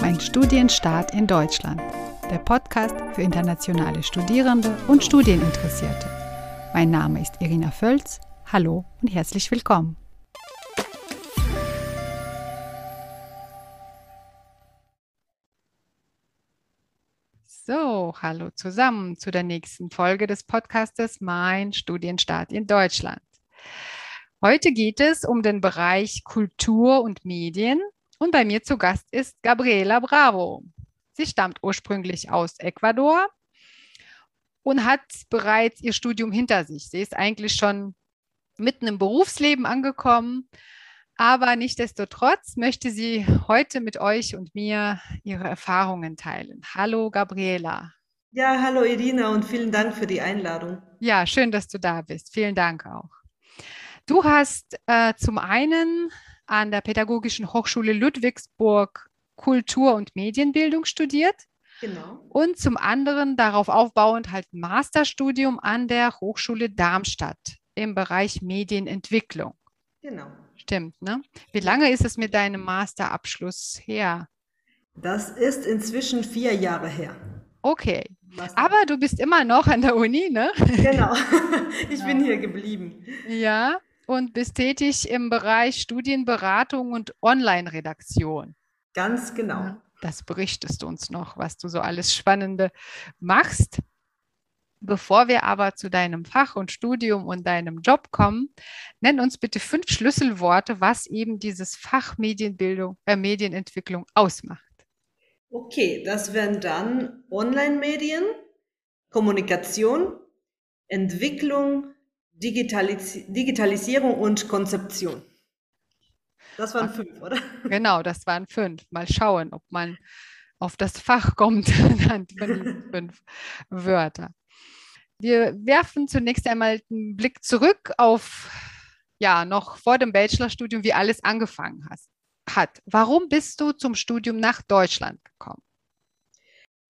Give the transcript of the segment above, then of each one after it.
Mein Studienstart in Deutschland. Der Podcast für internationale Studierende und Studieninteressierte. Mein Name ist Irina Völz. Hallo und herzlich willkommen. So, hallo zusammen zu der nächsten Folge des Podcastes Mein Studienstart in Deutschland. Heute geht es um den Bereich Kultur und Medien und bei mir zu Gast ist Gabriela Bravo. Sie stammt ursprünglich aus Ecuador und hat bereits ihr Studium hinter sich. Sie ist eigentlich schon mitten im Berufsleben angekommen, aber nichtdestotrotz möchte sie heute mit euch und mir ihre Erfahrungen teilen. Hallo Gabriela. Ja, hallo Irina und vielen Dank für die Einladung. Ja, schön, dass du da bist. Vielen Dank auch. Du hast äh, zum einen an der Pädagogischen Hochschule Ludwigsburg Kultur- und Medienbildung studiert. Genau. Und zum anderen darauf aufbauend halt ein Masterstudium an der Hochschule Darmstadt im Bereich Medienentwicklung. Genau. Stimmt, ne? Wie lange ist es mit deinem Masterabschluss her? Das ist inzwischen vier Jahre her. Okay. Aber du bist immer noch an der Uni, ne? Genau. Ich bin hier geblieben. Ja und bist tätig im Bereich Studienberatung und Online-Redaktion. Ganz genau. Das berichtest du uns noch, was du so alles Spannende machst. Bevor wir aber zu deinem Fach und Studium und deinem Job kommen, nenn uns bitte fünf Schlüsselworte, was eben dieses Fach Medienbildung, äh, Medienentwicklung ausmacht. Okay, das wären dann Online-Medien, Kommunikation, Entwicklung, Digitalis Digitalisierung und Konzeption. Das waren fünf, oder? Genau, das waren fünf. Mal schauen, ob man auf das Fach kommt, dann von fünf Wörter. Wir werfen zunächst einmal einen Blick zurück auf, ja, noch vor dem Bachelorstudium, wie alles angefangen hast, hat. Warum bist du zum Studium nach Deutschland gekommen?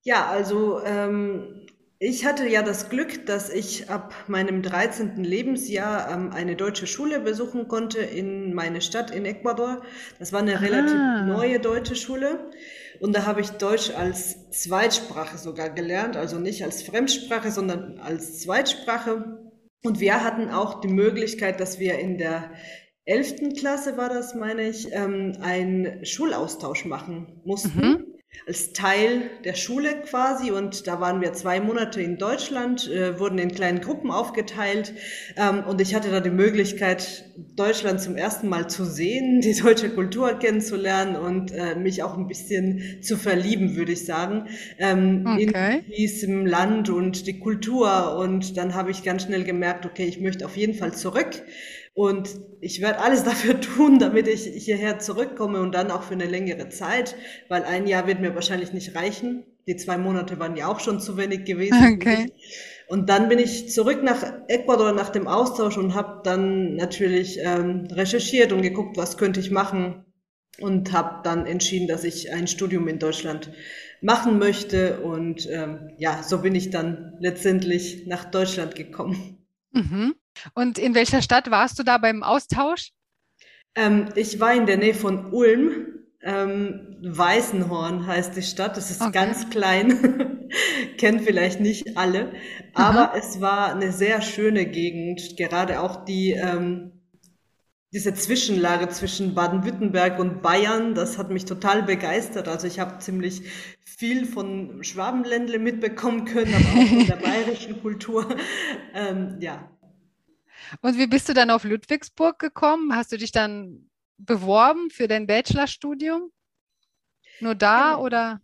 Ja, also ähm, ich hatte ja das Glück, dass ich ab meinem 13. Lebensjahr ähm, eine deutsche Schule besuchen konnte in meine Stadt in Ecuador. Das war eine Aha. relativ neue deutsche Schule. Und da habe ich Deutsch als Zweitsprache sogar gelernt, also nicht als Fremdsprache, sondern als Zweitsprache. Und wir hatten auch die Möglichkeit, dass wir in der 11. Klasse war das, meine ich, ähm, einen Schulaustausch machen mussten. Mhm als Teil der Schule quasi. Und da waren wir zwei Monate in Deutschland, äh, wurden in kleinen Gruppen aufgeteilt. Ähm, und ich hatte da die Möglichkeit, Deutschland zum ersten Mal zu sehen, die deutsche Kultur kennenzulernen und äh, mich auch ein bisschen zu verlieben, würde ich sagen, ähm, okay. in diesem Land und die Kultur. Und dann habe ich ganz schnell gemerkt, okay, ich möchte auf jeden Fall zurück und ich werde alles dafür tun, damit ich hierher zurückkomme und dann auch für eine längere Zeit, weil ein Jahr wird mir wahrscheinlich nicht reichen. Die zwei Monate waren ja auch schon zu wenig gewesen. Okay. Und dann bin ich zurück nach Ecuador nach dem Austausch und habe dann natürlich ähm, recherchiert und geguckt, was könnte ich machen und habe dann entschieden, dass ich ein Studium in Deutschland machen möchte. Und ähm, ja, so bin ich dann letztendlich nach Deutschland gekommen. Mhm. Und in welcher Stadt warst du da beim Austausch? Ähm, ich war in der Nähe von Ulm. Ähm, Weißenhorn heißt die Stadt. Das ist okay. ganz klein. Kennen vielleicht nicht alle. Aber Aha. es war eine sehr schöne Gegend. Gerade auch die, ähm, diese Zwischenlage zwischen Baden-Württemberg und Bayern, das hat mich total begeistert. Also ich habe ziemlich viel von Schwabenländle mitbekommen können, aber auch von der bayerischen Kultur. Ähm, ja, und wie bist du dann auf Ludwigsburg gekommen? Hast du dich dann beworben für dein Bachelorstudium? Nur da genau. oder?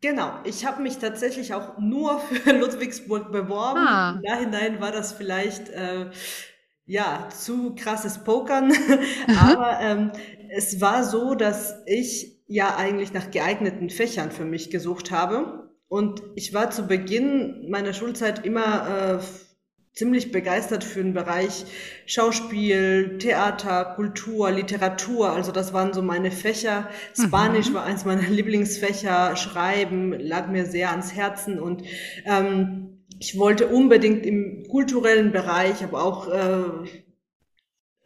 Genau, ich habe mich tatsächlich auch nur für Ludwigsburg beworben. Ah. Im Nachhinein war das vielleicht äh, ja zu krasses Pokern, aber ähm, es war so, dass ich ja eigentlich nach geeigneten Fächern für mich gesucht habe. Und ich war zu Beginn meiner Schulzeit immer äh, ziemlich begeistert für den Bereich Schauspiel, Theater, Kultur, Literatur. Also das waren so meine Fächer. Spanisch mhm. war eins meiner Lieblingsfächer. Schreiben lag mir sehr ans Herzen und ähm, ich wollte unbedingt im kulturellen Bereich, aber auch äh,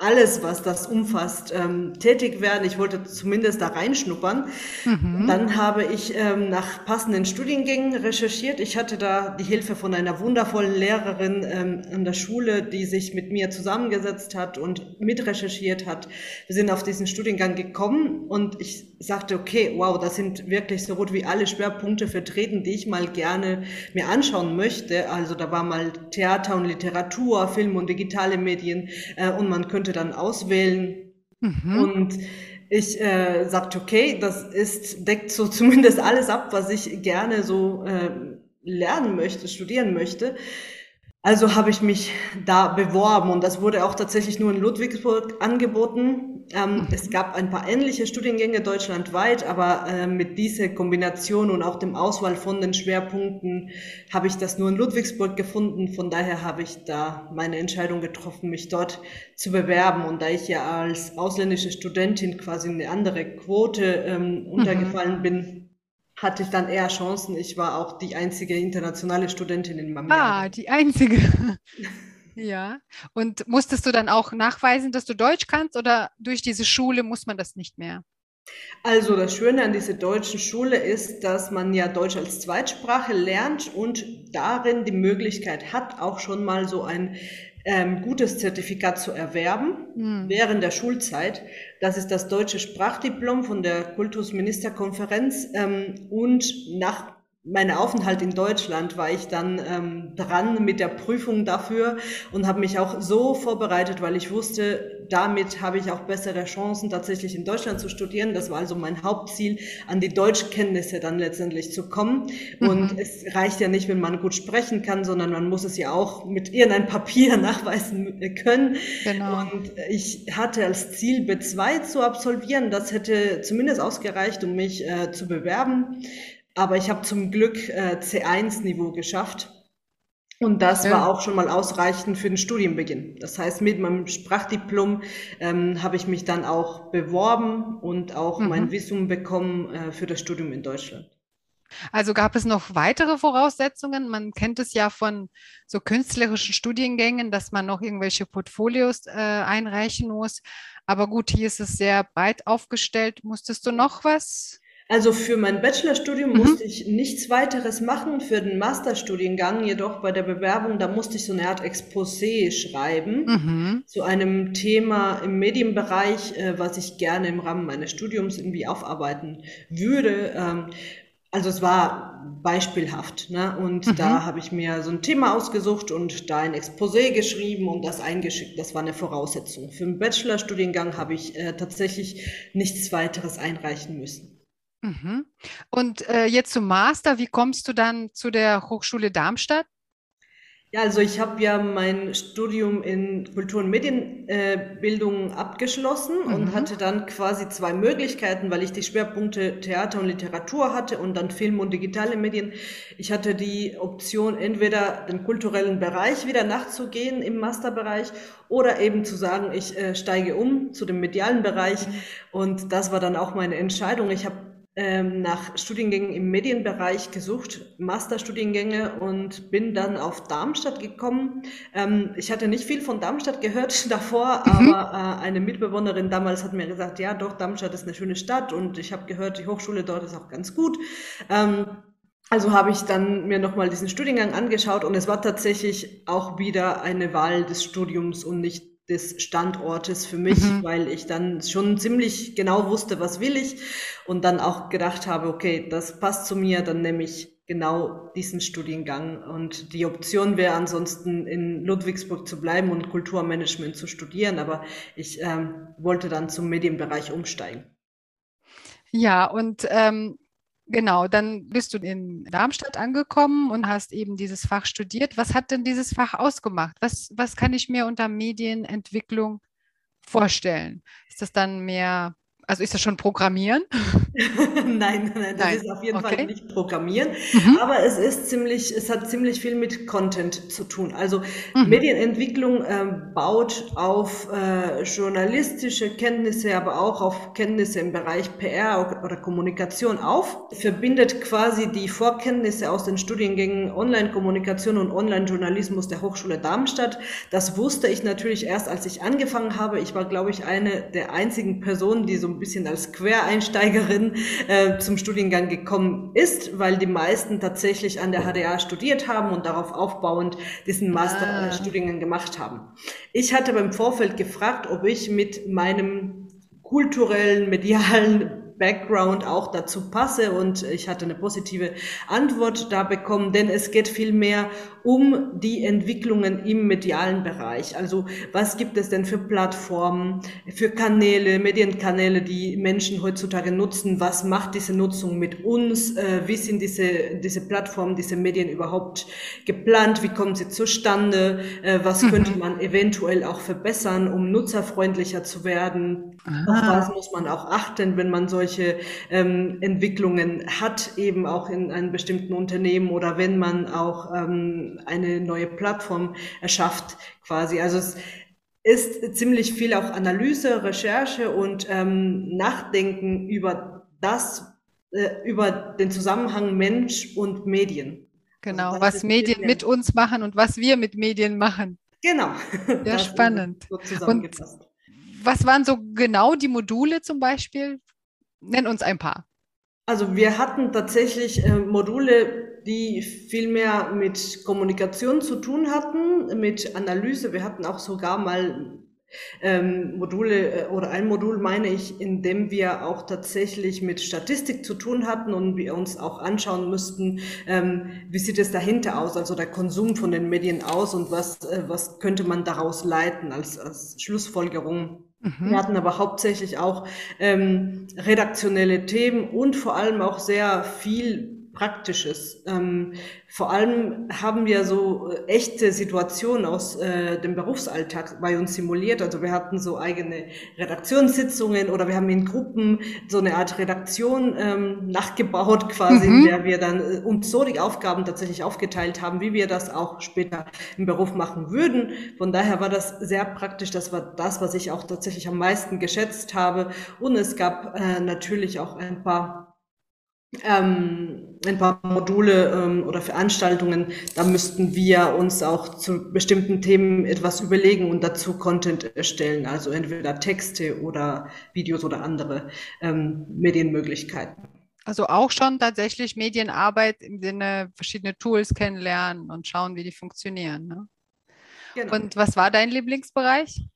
alles, was das umfasst, ähm, tätig werden. Ich wollte zumindest da reinschnuppern. Mhm. Dann habe ich ähm, nach passenden Studiengängen recherchiert. Ich hatte da die Hilfe von einer wundervollen Lehrerin ähm, an der Schule, die sich mit mir zusammengesetzt hat und mitrecherchiert hat. Wir sind auf diesen Studiengang gekommen und ich sagte, okay, wow, das sind wirklich so gut wie alle Schwerpunkte vertreten, die ich mal gerne mir anschauen möchte. Also da war mal Theater und Literatur, Film und digitale Medien äh, und man könnte dann auswählen. Mhm. Und ich äh, sagte, okay, das ist, deckt so zumindest alles ab, was ich gerne so äh, lernen möchte, studieren möchte. Also habe ich mich da beworben und das wurde auch tatsächlich nur in Ludwigsburg angeboten. Ähm, mhm. es gab ein paar ähnliche Studiengänge deutschlandweit, aber äh, mit dieser Kombination und auch dem Auswahl von den Schwerpunkten habe ich das nur in Ludwigsburg gefunden. Von daher habe ich da meine Entscheidung getroffen, mich dort zu bewerben. Und da ich ja als ausländische Studentin quasi eine andere Quote ähm, untergefallen mhm. bin, hatte ich dann eher Chancen. Ich war auch die einzige internationale Studentin in meinem Ah, die einzige. ja. Und musstest du dann auch nachweisen, dass du Deutsch kannst oder durch diese Schule muss man das nicht mehr? Also das Schöne an dieser deutschen Schule ist, dass man ja Deutsch als Zweitsprache lernt und darin die Möglichkeit hat, auch schon mal so ein ähm, gutes Zertifikat zu erwerben mhm. während der Schulzeit. Das ist das deutsche Sprachdiplom von der Kultusministerkonferenz ähm, und nach mein Aufenthalt in Deutschland war ich dann ähm, dran mit der Prüfung dafür und habe mich auch so vorbereitet, weil ich wusste, damit habe ich auch bessere Chancen, tatsächlich in Deutschland zu studieren. Das war also mein Hauptziel, an die Deutschkenntnisse dann letztendlich zu kommen. Mhm. Und es reicht ja nicht, wenn man gut sprechen kann, sondern man muss es ja auch mit irgendeinem Papier nachweisen können. Genau. Und ich hatte als Ziel, B2 zu absolvieren. Das hätte zumindest ausgereicht, um mich äh, zu bewerben. Aber ich habe zum Glück äh, C1-Niveau geschafft. Und das ja. war auch schon mal ausreichend für den Studienbeginn. Das heißt, mit meinem Sprachdiplom ähm, habe ich mich dann auch beworben und auch mhm. mein Visum bekommen äh, für das Studium in Deutschland. Also gab es noch weitere Voraussetzungen? Man kennt es ja von so künstlerischen Studiengängen, dass man noch irgendwelche Portfolios äh, einreichen muss. Aber gut, hier ist es sehr breit aufgestellt. Musstest du noch was also für mein Bachelorstudium mhm. musste ich nichts weiteres machen. Für den Masterstudiengang jedoch bei der Bewerbung, da musste ich so eine Art Exposé schreiben mhm. zu einem Thema im Medienbereich, äh, was ich gerne im Rahmen meines Studiums irgendwie aufarbeiten würde. Ähm, also es war beispielhaft. Ne? Und mhm. da habe ich mir so ein Thema ausgesucht und da ein Exposé geschrieben und das eingeschickt. Das war eine Voraussetzung. Für den Bachelorstudiengang habe ich äh, tatsächlich nichts weiteres einreichen müssen. Mhm. Und äh, jetzt zum Master, wie kommst du dann zu der Hochschule Darmstadt? Ja, also ich habe ja mein Studium in Kultur- und Medienbildung äh, abgeschlossen mhm. und hatte dann quasi zwei Möglichkeiten, weil ich die Schwerpunkte Theater und Literatur hatte und dann Film und digitale Medien. Ich hatte die Option, entweder den kulturellen Bereich wieder nachzugehen im Masterbereich oder eben zu sagen, ich äh, steige um zu dem medialen Bereich. Mhm. Und das war dann auch meine Entscheidung. Ich habe ähm, nach Studiengängen im Medienbereich gesucht, Masterstudiengänge und bin dann auf Darmstadt gekommen. Ähm, ich hatte nicht viel von Darmstadt gehört davor, mhm. aber äh, eine Mitbewohnerin damals hat mir gesagt, ja doch, Darmstadt ist eine schöne Stadt und ich habe gehört, die Hochschule dort ist auch ganz gut. Ähm, also habe ich dann mir nochmal diesen Studiengang angeschaut und es war tatsächlich auch wieder eine Wahl des Studiums und nicht des Standortes für mich, mhm. weil ich dann schon ziemlich genau wusste, was will ich und dann auch gedacht habe, okay, das passt zu mir, dann nehme ich genau diesen Studiengang. Und die Option wäre ansonsten in Ludwigsburg zu bleiben und Kulturmanagement zu studieren, aber ich ähm, wollte dann zum Medienbereich umsteigen. Ja, und ähm, Genau, dann bist du in Darmstadt angekommen und hast eben dieses Fach studiert. Was hat denn dieses Fach ausgemacht? Was, was kann ich mir unter Medienentwicklung vorstellen? Ist das dann mehr Also ist das schon Programmieren? nein, nein, das nein. ist auf jeden okay. Fall nicht Programmieren. Mhm. Aber es ist ziemlich, es hat ziemlich viel mit Content zu tun. Also mhm. Medienentwicklung äh, baut auf äh, journalistische Kenntnisse, aber auch auf Kenntnisse im Bereich PR oder Kommunikation auf, verbindet quasi die Vorkenntnisse aus den Studiengängen Online-Kommunikation und Online-Journalismus der Hochschule Darmstadt. Das wusste ich natürlich erst, als ich angefangen habe. Ich war, glaube ich, eine der einzigen Personen, die so ein bisschen als Quereinsteigerin äh, zum Studiengang gekommen ist, weil die meisten tatsächlich an der HDA studiert haben und darauf aufbauend diesen Masterstudiengang ah. gemacht haben. Ich hatte beim Vorfeld gefragt, ob ich mit meinem kulturellen, medialen Background auch dazu passe und ich hatte eine positive Antwort da bekommen, denn es geht vielmehr um die Entwicklungen im medialen Bereich. Also was gibt es denn für Plattformen, für Kanäle, Medienkanäle, die Menschen heutzutage nutzen? Was macht diese Nutzung mit uns? Äh, wie sind diese, diese Plattformen, diese Medien überhaupt geplant? Wie kommen sie zustande? Äh, was mhm. könnte man eventuell auch verbessern, um nutzerfreundlicher zu werden? Aha. Auf was muss man auch achten, wenn man solche solche ähm, Entwicklungen hat, eben auch in einem bestimmten Unternehmen oder wenn man auch ähm, eine neue Plattform erschafft, quasi. Also es ist ziemlich viel auch Analyse, Recherche und ähm, Nachdenken über das, äh, über den Zusammenhang Mensch und Medien. Genau, also was Medien mit uns machen und was wir mit Medien machen. Genau. Sehr spannend. So und was waren so genau die Module zum Beispiel? Nenn uns ein paar. Also wir hatten tatsächlich äh, Module, die viel mehr mit Kommunikation zu tun hatten, mit Analyse. Wir hatten auch sogar mal ähm, Module äh, oder ein Modul meine ich, in dem wir auch tatsächlich mit Statistik zu tun hatten und wir uns auch anschauen müssten, ähm, wie sieht es dahinter aus, also der Konsum von den Medien aus und was, äh, was könnte man daraus leiten als, als Schlussfolgerung. Mhm. Wir hatten aber hauptsächlich auch ähm, redaktionelle Themen und vor allem auch sehr viel Praktisches. Ähm, vor allem haben wir so äh, echte Situationen aus äh, dem Berufsalltag bei uns simuliert. Also wir hatten so eigene Redaktionssitzungen oder wir haben in Gruppen so eine Art Redaktion ähm, nachgebaut quasi, mhm. in der wir dann äh, uns so die Aufgaben tatsächlich aufgeteilt haben, wie wir das auch später im Beruf machen würden. Von daher war das sehr praktisch. Das war das, was ich auch tatsächlich am meisten geschätzt habe. Und es gab äh, natürlich auch ein paar ähm, ein paar Module ähm, oder Veranstaltungen, da müssten wir uns auch zu bestimmten Themen etwas überlegen und dazu Content erstellen, also entweder Texte oder Videos oder andere ähm, Medienmöglichkeiten. Also auch schon tatsächlich Medienarbeit im Sinne verschiedene Tools kennenlernen und schauen, wie die funktionieren. Ne? Genau. Und was war dein Lieblingsbereich?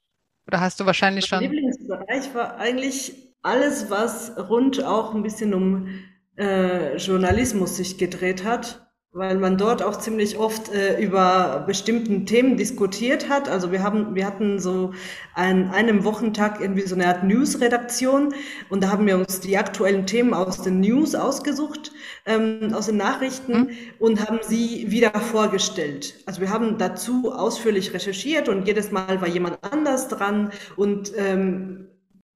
Oder hast du wahrscheinlich mein schon? Mein Lieblingsbereich war eigentlich alles, was rund auch ein bisschen um äh, Journalismus sich gedreht hat, weil man dort auch ziemlich oft äh, über bestimmten Themen diskutiert hat. Also wir haben, wir hatten so an einem Wochentag irgendwie so eine Art News-Redaktion und da haben wir uns die aktuellen Themen aus den News ausgesucht, ähm, aus den Nachrichten mhm. und haben sie wieder vorgestellt. Also wir haben dazu ausführlich recherchiert und jedes Mal war jemand anders dran und ähm,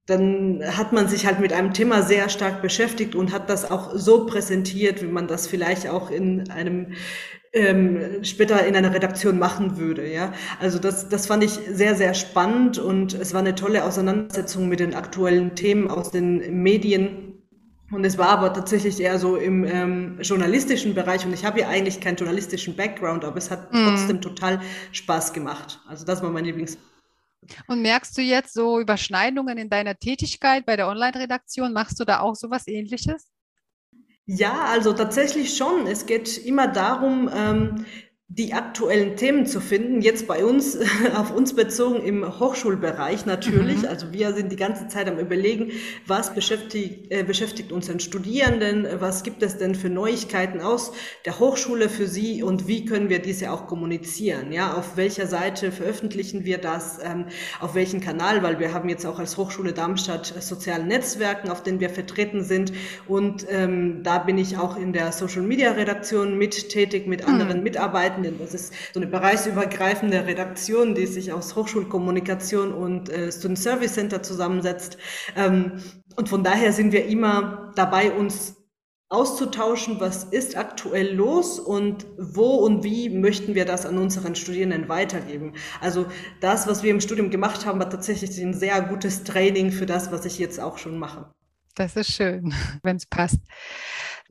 dann hat man sich halt mit einem Thema sehr stark beschäftigt und hat das auch so präsentiert, wie man das vielleicht auch in einem ähm, später in einer Redaktion machen würde. Ja, also das, das fand ich sehr, sehr spannend und es war eine tolle Auseinandersetzung mit den aktuellen Themen aus den Medien. Und es war aber tatsächlich eher so im ähm, journalistischen Bereich und ich habe ja eigentlich keinen journalistischen Background, aber es hat mm. trotzdem total Spaß gemacht. Also das war mein Lieblings. Und merkst du jetzt so Überschneidungen in deiner Tätigkeit bei der Online-Redaktion? Machst du da auch sowas ähnliches? Ja, also tatsächlich schon. Es geht immer darum, ähm, die aktuellen Themen zu finden. Jetzt bei uns, auf uns bezogen im Hochschulbereich natürlich. Mhm. Also wir sind die ganze Zeit am Überlegen, was beschäftigt, äh, beschäftigt unseren Studierenden, was gibt es denn für Neuigkeiten aus der Hochschule für sie und wie können wir diese auch kommunizieren? Ja, auf welcher Seite veröffentlichen wir das? Ähm, auf welchen Kanal? Weil wir haben jetzt auch als Hochschule Darmstadt soziale Netzwerken, auf denen wir vertreten sind. Und ähm, da bin ich auch in der Social Media Redaktion mit tätig, mit anderen mhm. Mitarbeitern Mitarbeitenden. Das ist so eine bereichsübergreifende Redaktion, die sich aus Hochschulkommunikation und äh, Student Service Center zusammensetzt. Ähm, und von daher sind wir immer dabei, uns auszutauschen, was ist aktuell los und wo und wie möchten wir das an unseren Studierenden weitergeben. Also das, was wir im Studium gemacht haben, war tatsächlich ein sehr gutes Training für das, was ich jetzt auch schon mache. Das ist schön, wenn es passt.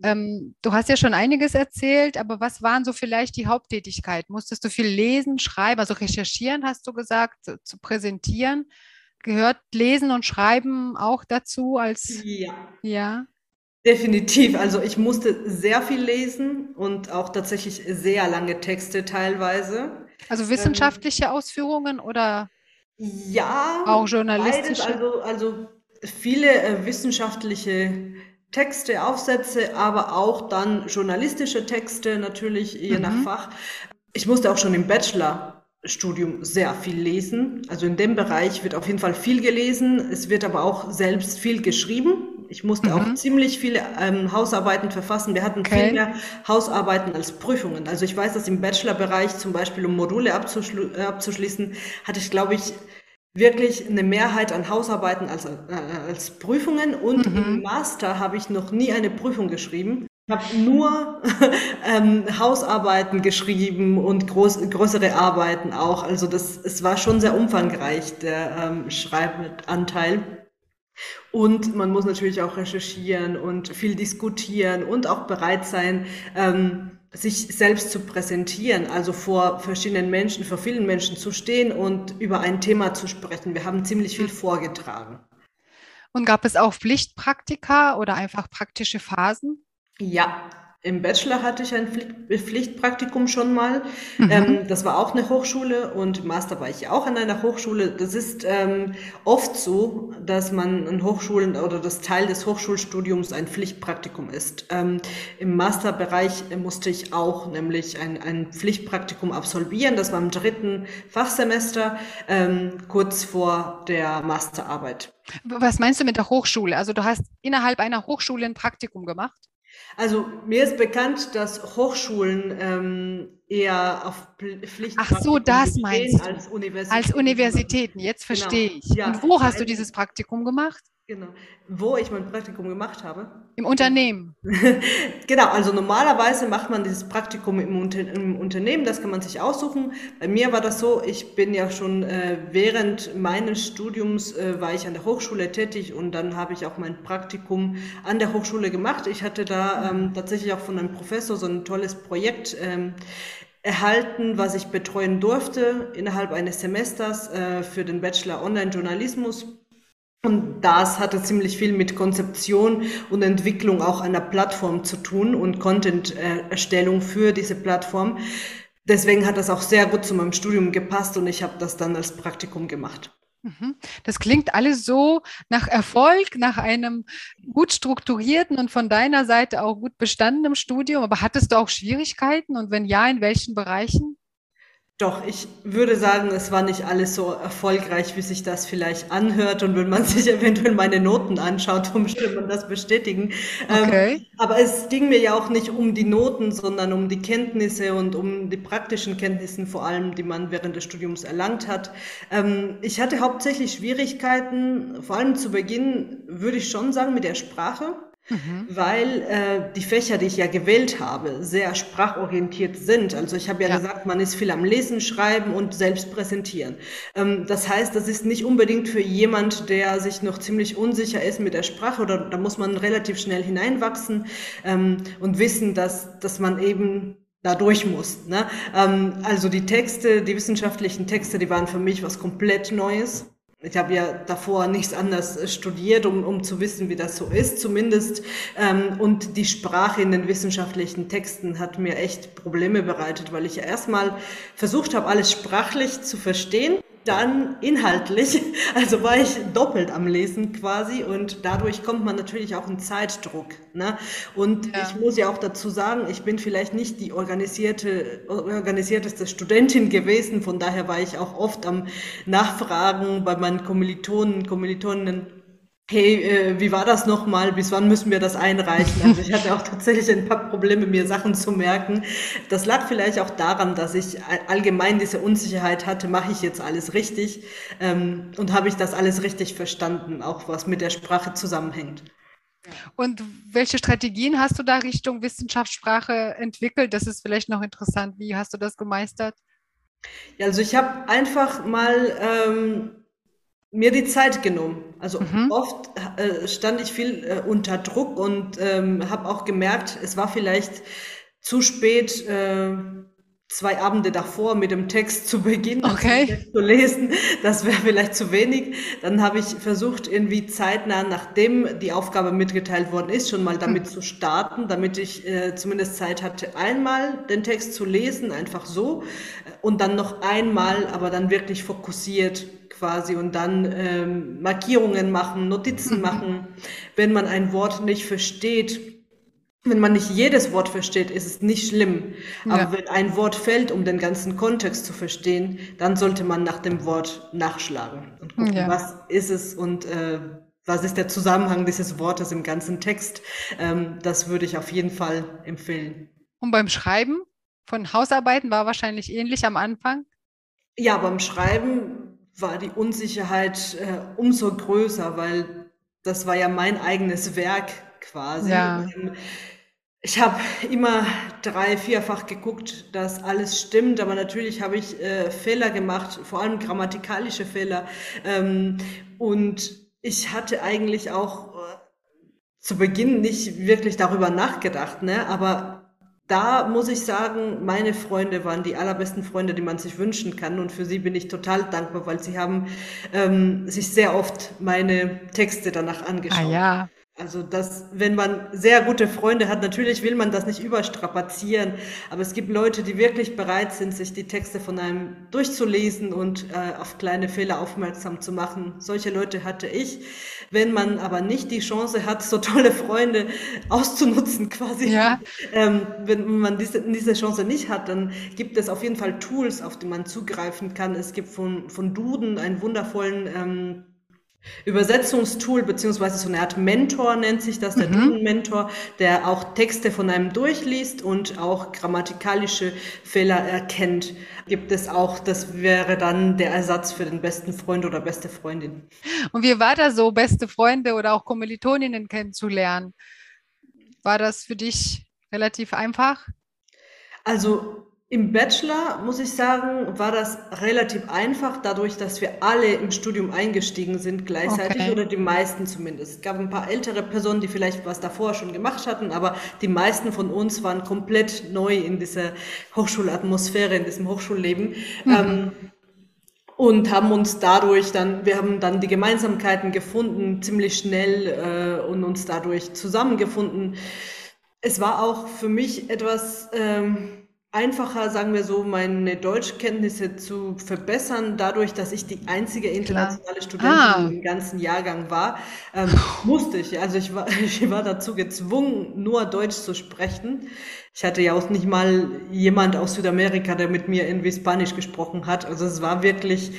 Ähm, du hast ja schon einiges erzählt, aber was waren so vielleicht die Haupttätigkeiten? Musstest du viel lesen, schreiben, also recherchieren, hast du gesagt, zu, zu präsentieren? Gehört Lesen und Schreiben auch dazu als Ja. ja? Definitiv. Also ich musste sehr viel lesen und auch tatsächlich sehr lange Texte teilweise. Also Ähm, wissenschaftliche Ausführungen oder ja, auch beides. journalistische? Also, also viele äh, wissenschaftliche Texte, Aufsätze, aber auch dann journalistische Texte, natürlich je nach Mhm. Fach. Ich musste auch schon im Bachelorstudium sehr viel lesen. Also in dem Bereich wird auf jeden Fall viel gelesen. Es wird aber auch selbst viel geschrieben. Ich musste auch Mhm. ziemlich viele ähm, Hausarbeiten verfassen. Wir hatten viel Okay. mehr Hausarbeiten als Prüfungen. Also ich weiß, dass im Bachelorbereich zum Beispiel, um Module abzuschlu äh, abzuschließen, hatte ich, glaube ich, wirklich eine Mehrheit an Hausarbeiten als, als Prüfungen. Und im Mhm. Master habe ich noch nie eine Prüfung geschrieben. Ich habe nur ähm, Hausarbeiten geschrieben und groß, größere Arbeiten auch. Also das, es war schon sehr umfangreich, der ähm, Schreibanteil. Und man muss natürlich auch recherchieren und viel diskutieren und auch bereit sein, ähm, sich selbst zu präsentieren, also vor verschiedenen Menschen, vor vielen Menschen zu stehen und über ein Thema zu sprechen. Wir haben ziemlich viel vorgetragen. Und gab es auch Pflichtpraktika oder einfach praktische Phasen? Ja, im Bachelor hatte ich ein Pflicht Pflichtpraktikum schon mal. Mhm. Ähm, das war auch eine Hochschule und im Master war ich auch an einer Hochschule. Das ist ähm, oft so, dass man an Hochschulen oder das Teil des Hochschulstudiums ein Pflichtpraktikum ist. Ähm, Im Masterbereich musste ich auch nämlich ein, ein Pflichtpraktikum absolvieren. Das war im dritten Fachsemester, ähm, kurz vor der Masterarbeit. Was meinst du mit der Hochschule? Also du hast innerhalb einer Hochschule ein Praktikum gemacht? Also mir ist bekannt, dass Hochschulen ähm, eher auf Pl- Ach so, das meinst du. als Universitäten. Als Universitäten, jetzt Genau. verstehe ich. Ja, Und wo hast du weil- dieses Praktikum gemacht? Genau. Wo ich mein Praktikum gemacht habe. Im Unternehmen. Genau, also normalerweise macht man dieses Praktikum im, Unter im Unternehmen, das kann man sich aussuchen. Bei mir war das so, ich bin ja schon äh, während meines Studiums äh, war ich an der Hochschule tätig und dann habe ich auch mein Praktikum an der Hochschule gemacht. Ich hatte da ähm, tatsächlich auch von einem Professor so ein tolles Projekt ähm, erhalten, was ich betreuen durfte innerhalb eines Semesters äh, für den Bachelor Online-Journalismus. Und das hatte ziemlich viel mit Konzeption und Entwicklung auch einer Plattform zu tun und Content-Erstellung für diese Plattform. Deswegen hat das auch sehr gut zu meinem Studium gepasst und ich habe das dann als Praktikum gemacht. Mhm. Das klingt alles so nach Erfolg, nach einem gut strukturierten und von deiner Seite auch gut bestandenen Studium. Aber hattest du auch Schwierigkeiten und wenn ja, in welchen Bereichen? Doch, ich würde sagen, es war nicht alles so erfolgreich, wie sich das vielleicht anhört. Und wenn man sich eventuell meine Noten anschaut, würde man das bestätigen. Okay. Ähm, aber es ging mir ja auch nicht um die Noten, sondern um die Kenntnisse und um die praktischen Kenntnisse vor allem, die man während des Studiums erlangt hat. Ähm, ich hatte hauptsächlich Schwierigkeiten, vor allem zu Beginn, würde ich schon sagen, mit der Sprache. Mhm. Weil äh, die Fächer, die ich ja gewählt habe, sehr sprachorientiert sind. Also ich habe ja, Ja. gesagt, man ist viel am Lesen, Schreiben und selbst präsentieren. Ähm, das heißt, das ist nicht unbedingt für jemand, der sich noch ziemlich unsicher ist mit der Sprache oder da muss man relativ schnell hineinwachsen ähm, und wissen, dass, dass man eben da durch muss. Ne? Ähm, also die Texte, die wissenschaftlichen Texte, die waren für mich was komplett Neues. Ich habe ja davor nichts anderes äh, studiert, um, um zu wissen, wie das so ist, zumindest. Ähm, und die Sprache in den wissenschaftlichen Texten hat mir echt Probleme bereitet, weil ich ja erstmal versucht habe, alles sprachlich zu verstehen, dann inhaltlich. Also war ich doppelt am Lesen quasi und dadurch kommt man natürlich auch in Zeitdruck. Ne? Und Ja. ich muss ja auch dazu sagen, ich bin vielleicht nicht die organisierte, organisierteste Studentin gewesen, von daher war ich auch oft am Nachfragen bei meinen Kommilitonen, Kommilitoninnen, hey, äh, wie war das nochmal? Bis wann müssen wir das einreichen? Also ich hatte auch tatsächlich ein paar Probleme, mir Sachen zu merken. Das lag vielleicht auch daran, dass ich allgemein diese Unsicherheit hatte, mache ich jetzt alles richtig? Ähm, und habe ich das alles richtig verstanden, auch was mit der Sprache zusammenhängt. Und welche Strategien hast du da Richtung Wissenschaftssprache entwickelt? Das ist vielleicht noch interessant. Wie hast du das gemeistert? Ja, also ich habe einfach mal ähm, mir die Zeit genommen. Also mhm. oft äh, stand ich viel äh, unter Druck und ähm, habe auch gemerkt, es war vielleicht zu spät, äh, zwei Abende davor mit dem Text zu beginnen, okay. zu lesen. Das wäre vielleicht zu wenig. Dann habe ich versucht, irgendwie zeitnah, nachdem die Aufgabe mitgeteilt worden ist, schon mal damit mhm. zu starten, damit ich äh, zumindest Zeit hatte, einmal den Text zu lesen, einfach so, und dann noch einmal, aber dann wirklich fokussiert quasi und dann ähm, Markierungen machen, Notizen machen. Wenn man ein Wort nicht versteht, wenn man nicht jedes Wort versteht, ist es nicht schlimm. Aber ja. wenn ein Wort fällt, um den ganzen Kontext zu verstehen, dann sollte man nach dem Wort nachschlagen und gucken, ja. was ist es und äh, was ist der Zusammenhang dieses Wortes im ganzen Text. Ähm, das würde ich auf jeden Fall empfehlen. Und beim Schreiben von Hausarbeiten war wahrscheinlich ähnlich am Anfang? Ja, beim Schreiben war die Unsicherheit äh, umso größer, weil das war ja mein eigenes Werk quasi. Ja. Ähm, ich habe immer drei, vierfach geguckt, dass alles stimmt, aber natürlich habe ich äh, Fehler gemacht, vor allem grammatikalische Fehler. Ähm, und ich hatte eigentlich auch äh, zu Beginn nicht wirklich darüber nachgedacht, ne? aber da muss ich sagen, meine Freunde waren die allerbesten Freunde, die man sich wünschen kann. Und für sie bin ich total dankbar, weil sie haben ähm, sich sehr oft meine Texte danach angeschaut. Ah ja. Also das, wenn man sehr gute Freunde hat, natürlich will man das nicht überstrapazieren, aber es gibt Leute, die wirklich bereit sind, sich die Texte von einem durchzulesen und äh, auf kleine Fehler aufmerksam zu machen. Solche Leute hatte ich. Wenn man aber nicht die Chance hat, so tolle Freunde auszunutzen quasi, ja. ähm, wenn man diese, diese Chance nicht hat, dann gibt es auf jeden Fall Tools, auf die man zugreifen kann. Es gibt von, von Duden einen wundervollen ähm, Übersetzungstool beziehungsweise so eine Art Mentor nennt sich das, der mhm. Mentor, der auch Texte von einem durchliest und auch grammatikalische Fehler erkennt. Gibt es auch, das wäre dann der Ersatz für den besten Freund oder beste Freundin. Und wie war das so, beste Freunde oder auch Kommilitoninnen kennenzulernen? War das für dich relativ einfach? Also im Bachelor, muss ich sagen, war das relativ einfach, dadurch, dass wir alle im Studium eingestiegen sind gleichzeitig okay. oder die meisten zumindest. Es gab ein paar ältere Personen, die vielleicht was davor schon gemacht hatten, aber die meisten von uns waren komplett neu in dieser Hochschulatmosphäre, in diesem Hochschulleben. Mhm. Ähm, und haben uns dadurch dann, wir haben dann die Gemeinsamkeiten gefunden, ziemlich schnell äh, und uns dadurch zusammengefunden. Es war auch für mich etwas, ähm, einfacher, sagen wir so, meine Deutschkenntnisse zu verbessern, dadurch, dass ich die einzige internationale Studentin ah. im ganzen Jahrgang war, ähm, musste ich. Also ich war, ich war dazu gezwungen, nur Deutsch zu sprechen. Ich hatte ja auch nicht mal jemand aus Südamerika, der mit mir irgendwie Spanisch gesprochen hat. Also es war wirklich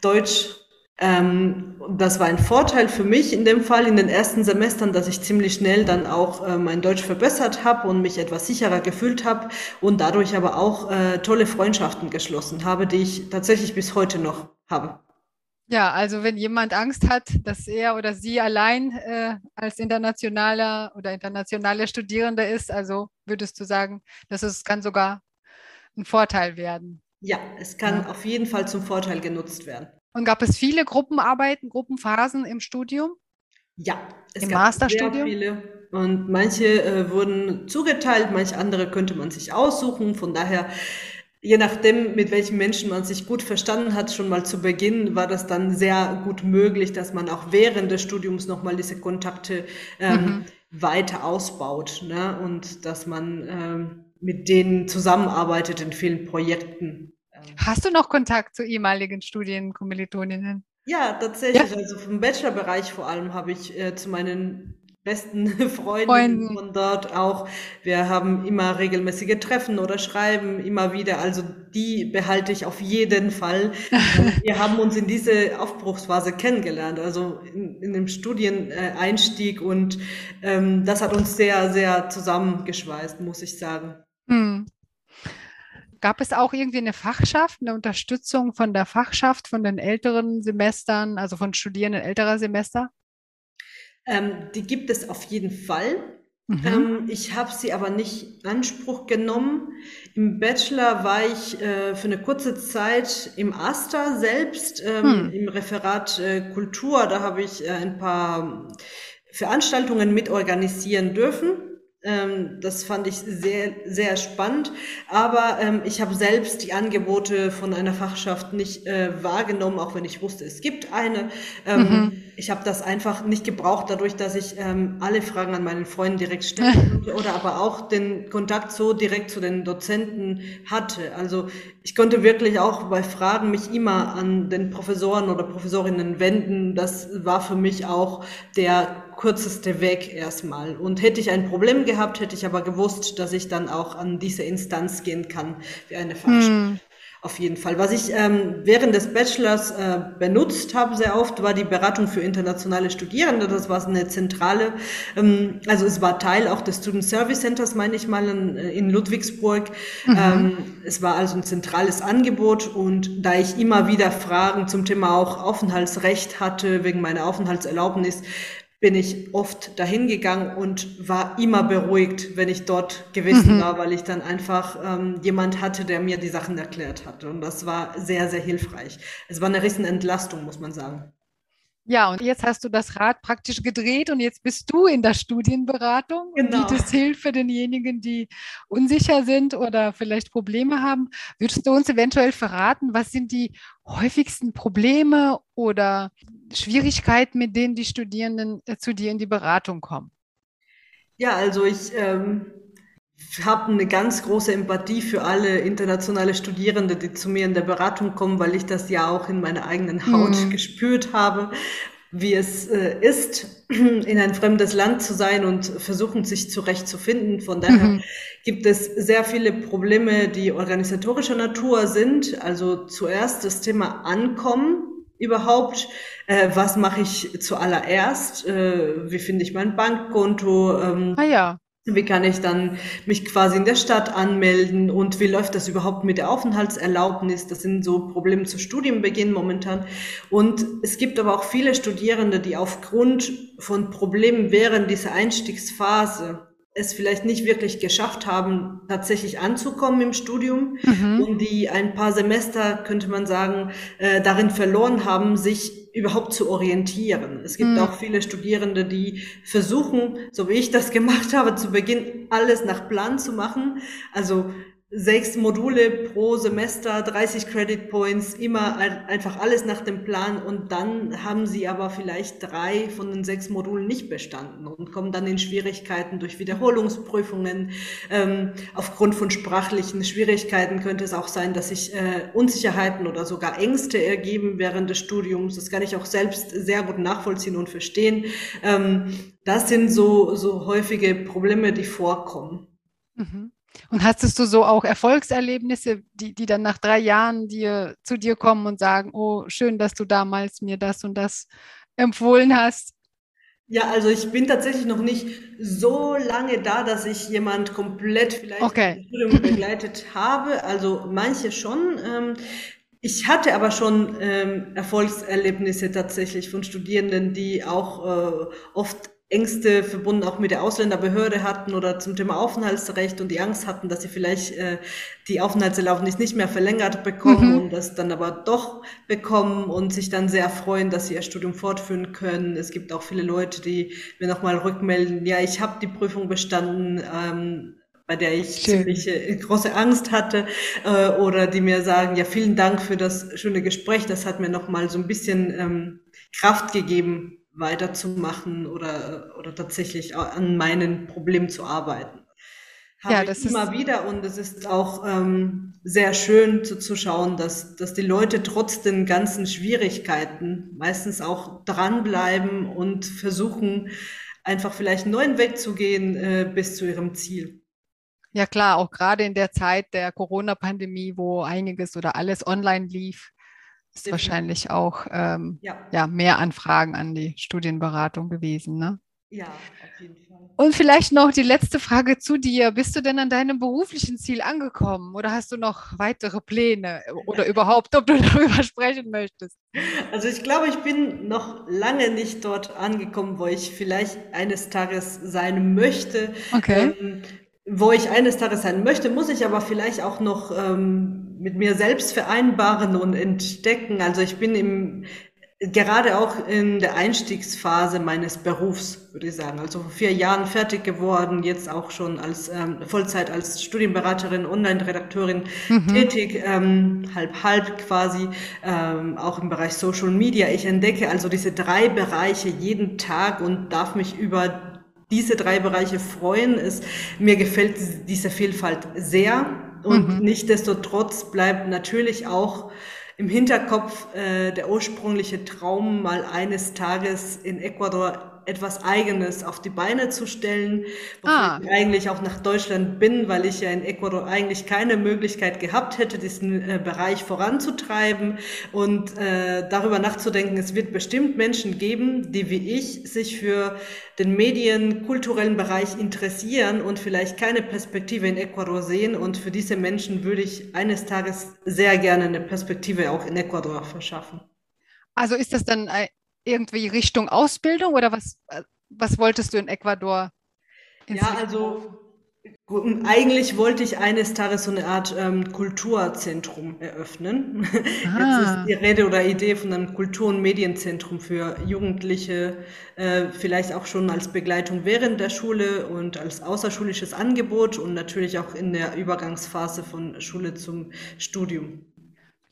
Deutsch ähm, das war ein Vorteil für mich in dem Fall in den ersten Semestern, dass ich ziemlich schnell dann auch äh, mein Deutsch verbessert habe und mich etwas sicherer gefühlt habe und dadurch aber auch äh, tolle Freundschaften geschlossen habe, die ich tatsächlich bis heute noch habe. Ja, also wenn jemand Angst hat, dass er oder sie allein äh, als internationaler oder internationale Studierende ist, also würdest du sagen, dass es kann sogar ein Vorteil werden. Ja, es kann ja. auf jeden Fall zum Vorteil genutzt werden. Und gab es viele Gruppenarbeiten, Gruppenphasen im Studium? Ja, es Im gab Masterstudium? sehr viele. Und manche äh, wurden zugeteilt, manche andere könnte man sich aussuchen. Von daher, je nachdem, mit welchen Menschen man sich gut verstanden hat, schon mal zu Beginn, war das dann sehr gut möglich, dass man auch während des Studiums nochmal diese Kontakte ähm, mhm. weiter ausbaut. Ne? Und dass man ähm, mit denen zusammenarbeitet in vielen Projekten. Hast du noch Kontakt zu ehemaligen Studienkommilitoninnen? Ja, tatsächlich. Ja? Also vom Bachelorbereich vor allem habe ich äh, zu meinen besten Freundinnen von dort auch. Wir haben immer regelmäßige Treffen oder schreiben immer wieder. Also die behalte ich auf jeden Fall. Wir haben uns in diese Aufbruchsphase kennengelernt, also in, in dem Studieneinstieg und ähm, das hat uns sehr, sehr zusammengeschweißt, muss ich sagen. Hm. Gab es auch irgendwie eine Fachschaft, eine Unterstützung von der Fachschaft, von den älteren Semestern, also von Studierenden älterer Semester? Ähm, die gibt es auf jeden Fall. Mhm. Ähm, ich habe sie aber nicht in Anspruch genommen. Im Bachelor war ich äh, für eine kurze Zeit im AStA selbst, ähm, hm. im Referat äh, Kultur. Da habe ich äh, ein paar Veranstaltungen mitorganisieren dürfen. Ähm, das fand ich sehr, sehr spannend. Aber ähm, ich habe selbst die Angebote von einer Fachschaft nicht äh, wahrgenommen, auch wenn ich wusste, es gibt eine. Ähm, mhm. Ich habe das einfach nicht gebraucht, dadurch, dass ich ähm, alle Fragen an meinen Freunden direkt stellen konnte oder aber auch den Kontakt so direkt zu den Dozenten hatte. Also ich konnte wirklich auch bei Fragen mich immer an den Professoren oder Professorinnen wenden. Das war für mich auch der kürzeste Weg erstmal. Und hätte ich ein Problem gehabt, hätte ich aber gewusst, dass ich dann auch an diese Instanz gehen kann wie eine Fachschaft. Hm. Auf jeden Fall. Was ich ähm, während des Bachelors äh, benutzt habe sehr oft, war die Beratung für internationale Studierende. Das war eine zentrale, ähm, also es war Teil auch des Student Service Centers, meine ich mal, in, äh, in Ludwigsburg. Mhm. Ähm, es war also ein zentrales Angebot und da ich immer wieder Fragen zum Thema auch Aufenthaltsrecht hatte, wegen meiner Aufenthaltserlaubnis, bin ich oft dahin gegangen und war immer beruhigt, wenn ich dort gewesen mhm. war, weil ich dann einfach ähm, jemand hatte, der mir die Sachen erklärt hatte. Und das war sehr, sehr hilfreich. Es war eine riesen Entlastung, muss man sagen. Ja, und jetzt hast du das Rad praktisch gedreht und jetzt bist du in der Studienberatung genau. und bietest Hilfe denjenigen, die unsicher sind oder vielleicht Probleme haben. Würdest du uns eventuell verraten, was sind die häufigsten Probleme oder Schwierigkeiten, mit denen die Studierenden äh, zu dir in die Beratung kommen? Ja, also ich ähm, habe eine ganz große Empathie für alle internationale Studierende, die zu mir in der Beratung kommen, weil ich das ja auch in meiner eigenen Haut mhm. gespürt habe, wie es äh, ist, in ein fremdes Land zu sein und versuchen, sich zurechtzufinden. Von daher mhm. gibt es sehr viele Probleme, die organisatorischer Natur sind. Also zuerst das Thema Ankommen überhaupt? Äh, was mache ich zuallererst? Äh, wie finde ich mein Bankkonto? Ähm, ah ja. Wie kann ich dann mich quasi in der Stadt anmelden und wie läuft das überhaupt mit der Aufenthaltserlaubnis? Das sind so Probleme zu Studienbeginn momentan. Und es gibt aber auch viele Studierende, die aufgrund von Problemen während dieser Einstiegsphase es vielleicht nicht wirklich geschafft haben, tatsächlich anzukommen im Studium mhm. und die ein paar Semester, könnte man sagen, äh, darin verloren haben, sich überhaupt zu orientieren. Es gibt mhm. auch viele Studierende, die versuchen, so wie ich das gemacht habe, zu Beginn alles nach Plan zu machen. Also sechs Module pro Semester, 30 Credit Points, immer einfach alles nach dem Plan und dann haben sie aber vielleicht drei von den sechs Modulen nicht bestanden und kommen dann in Schwierigkeiten durch Wiederholungsprüfungen. Ähm, aufgrund von sprachlichen Schwierigkeiten könnte es auch sein, dass sich äh, Unsicherheiten oder sogar Ängste ergeben während des Studiums. Das kann ich auch selbst sehr gut nachvollziehen und verstehen. Ähm, das sind so, so häufige Probleme, die vorkommen. Mhm. Und hattest du so auch Erfolgserlebnisse, die, die dann nach drei Jahren dir, zu dir kommen und sagen, oh, schön, dass du damals mir das und das empfohlen hast? Ja, also ich bin tatsächlich noch nicht so lange da, dass ich jemand komplett vielleicht okay. begleitet habe. Also manche schon. Ähm, ich hatte aber schon ähm, Erfolgserlebnisse tatsächlich von Studierenden, die auch äh, oft Ängste verbunden auch mit der Ausländerbehörde hatten oder zum Thema Aufenthaltsrecht und die Angst hatten, dass sie vielleicht äh, die Aufenthaltserlaubnis nicht mehr verlängert bekommen mhm. und das dann aber doch bekommen und sich dann sehr freuen, dass sie ihr Studium fortführen können. Es gibt auch viele Leute, die mir nochmal rückmelden, ja, ich habe die Prüfung bestanden. Ähm, bei der ich Schön. ziemlich äh, große Angst hatte, äh, oder die mir sagen, ja, vielen Dank für das schöne Gespräch, das hat mir nochmal so ein bisschen ähm, Kraft gegeben, weiterzumachen oder, oder tatsächlich an meinen Problemen zu arbeiten. Habe ja, das ich immer wieder und es ist auch ähm, sehr schön zu, zu schauen, dass, dass die Leute trotz den ganzen Schwierigkeiten meistens auch dranbleiben und versuchen, einfach vielleicht einen neuen Weg zu gehen äh, bis zu ihrem Ziel. Ja klar, auch gerade in der Zeit der Corona-Pandemie, wo einiges oder alles online lief, ist wahrscheinlich auch ähm, ja. ja. mehr Anfragen an die Studienberatung gewesen. Ne? Ja, auf jeden Fall. Und vielleicht noch die letzte Frage zu dir. Bist du denn an deinem beruflichen Ziel angekommen oder hast du noch weitere Pläne oder überhaupt, ob du darüber sprechen möchtest? Also ich glaube, ich bin noch lange nicht dort angekommen, wo ich vielleicht eines Tages sein möchte. Okay. Ähm, wo ich eines Tages sein möchte, muss ich aber vielleicht auch noch ähm, mit mir selbst vereinbaren und entdecken. Also ich bin im gerade auch in der Einstiegsphase meines Berufs, würde ich sagen. Also vor vier Jahren fertig geworden, jetzt auch schon als ähm, Vollzeit als Studienberaterin, Online-Redakteurin mhm. tätig, ähm, halb halb quasi, ähm, auch im Bereich Social Media. Ich entdecke also diese drei Bereiche jeden Tag und darf mich über diese drei Bereiche freuen. Es, mir gefällt diese Vielfalt sehr und mhm. nichtdestotrotz bleibt natürlich auch im Hinterkopf äh, der ursprüngliche Traum, mal eines Tages in Ecuador etwas Eigenes auf die Beine zu stellen, wofür ah. ich eigentlich auch nach Deutschland bin, weil ich ja in Ecuador eigentlich keine Möglichkeit gehabt hätte, diesen äh, Bereich voranzutreiben und äh, darüber nachzudenken, es wird bestimmt Menschen geben, die wie ich sich für den Medien, kulturellen Bereich interessieren und vielleicht keine Perspektive in Ecuador sehen. Und für diese Menschen würde ich eines Tages sehr gerne eine Perspektive auch in Ecuador verschaffen. Also ist das dann irgendwie Richtung Ausbildung oder was, äh, was wolltest du in Ecuador? Ja, also eigentlich wollte ich eines Tages so eine Art ähm, Kulturzentrum eröffnen. Ah. Jetzt ist die Rede oder Idee von einem Kultur- und Medienzentrum für Jugendliche, äh, vielleicht auch schon als Begleitung während der Schule und als außerschulisches Angebot und natürlich auch in der Übergangsphase von Schule zum Studium.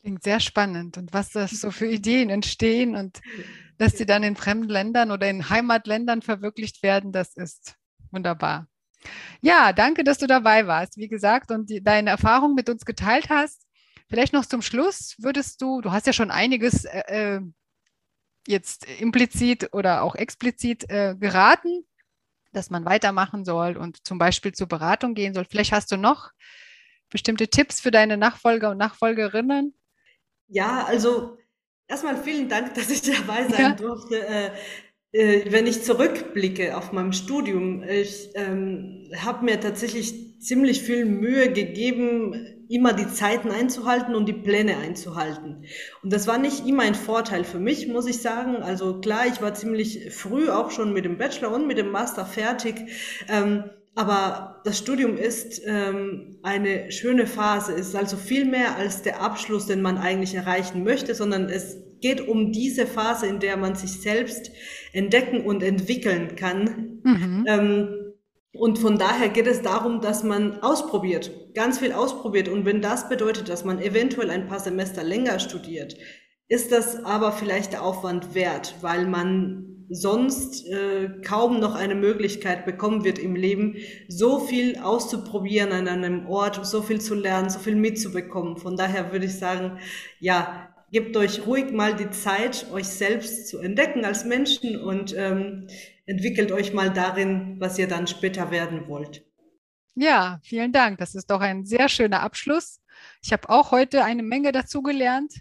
Klingt sehr spannend und was das so für Ideen entstehen und dass sie dann in fremden Ländern oder in Heimatländern verwirklicht werden, das ist wunderbar. Ja, danke, dass du dabei warst, wie gesagt, und die, deine Erfahrung mit uns geteilt hast. Vielleicht noch zum Schluss würdest du, du hast ja schon einiges äh, äh jetzt implizit oder auch explizit äh, geraten, dass man weitermachen soll und zum Beispiel zur Beratung gehen soll. Vielleicht hast du noch bestimmte Tipps für deine Nachfolger und Nachfolgerinnen? Ja, also Erstmal vielen Dank, dass ich dabei sein ja. durfte. Äh, äh, wenn ich zurückblicke auf mein Studium, ich ähm, habe mir tatsächlich ziemlich viel Mühe gegeben, immer die Zeiten einzuhalten und die Pläne einzuhalten. Und das war nicht immer ein Vorteil für mich, muss ich sagen. Also klar, ich war ziemlich früh auch schon mit dem Bachelor und mit dem Master fertig. Ähm, aber das Studium ist ähm, eine schöne Phase, ist also viel mehr als der Abschluss, den man eigentlich erreichen möchte, sondern es geht um diese Phase, in der man sich selbst entdecken und entwickeln kann. Mhm. Ähm, und von daher geht es darum, dass man ausprobiert, ganz viel ausprobiert. Und wenn das bedeutet, dass man eventuell ein paar Semester länger studiert, ist das aber vielleicht der Aufwand wert, weil man sonst äh, kaum noch eine Möglichkeit bekommen wird im Leben, so viel auszuprobieren an einem Ort, so viel zu lernen, so viel mitzubekommen. Von daher würde ich sagen, ja, gebt euch ruhig mal die Zeit, euch selbst zu entdecken als Menschen und ähm, entwickelt euch mal darin, was ihr dann später werden wollt. Ja, vielen Dank. Das ist doch ein sehr schöner Abschluss. Ich habe auch heute eine Menge dazugelernt.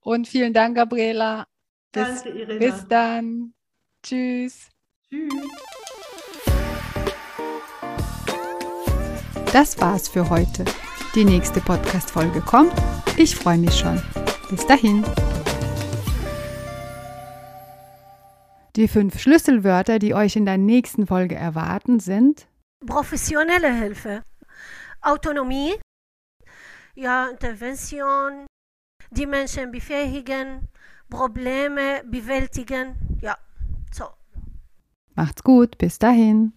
Und vielen Dank, Gabriela. Bis, Danke. Bis dann. Tschüss. Tschüss. Das war's für heute. Die nächste Podcast-Folge kommt. Ich freue mich schon. Bis dahin. Die fünf Schlüsselwörter, die euch in der nächsten Folge erwarten, sind professionelle Hilfe, Autonomie, ja, Intervention, die Menschen befähigen, Probleme bewältigen, ja. So. Macht's gut, bis dahin.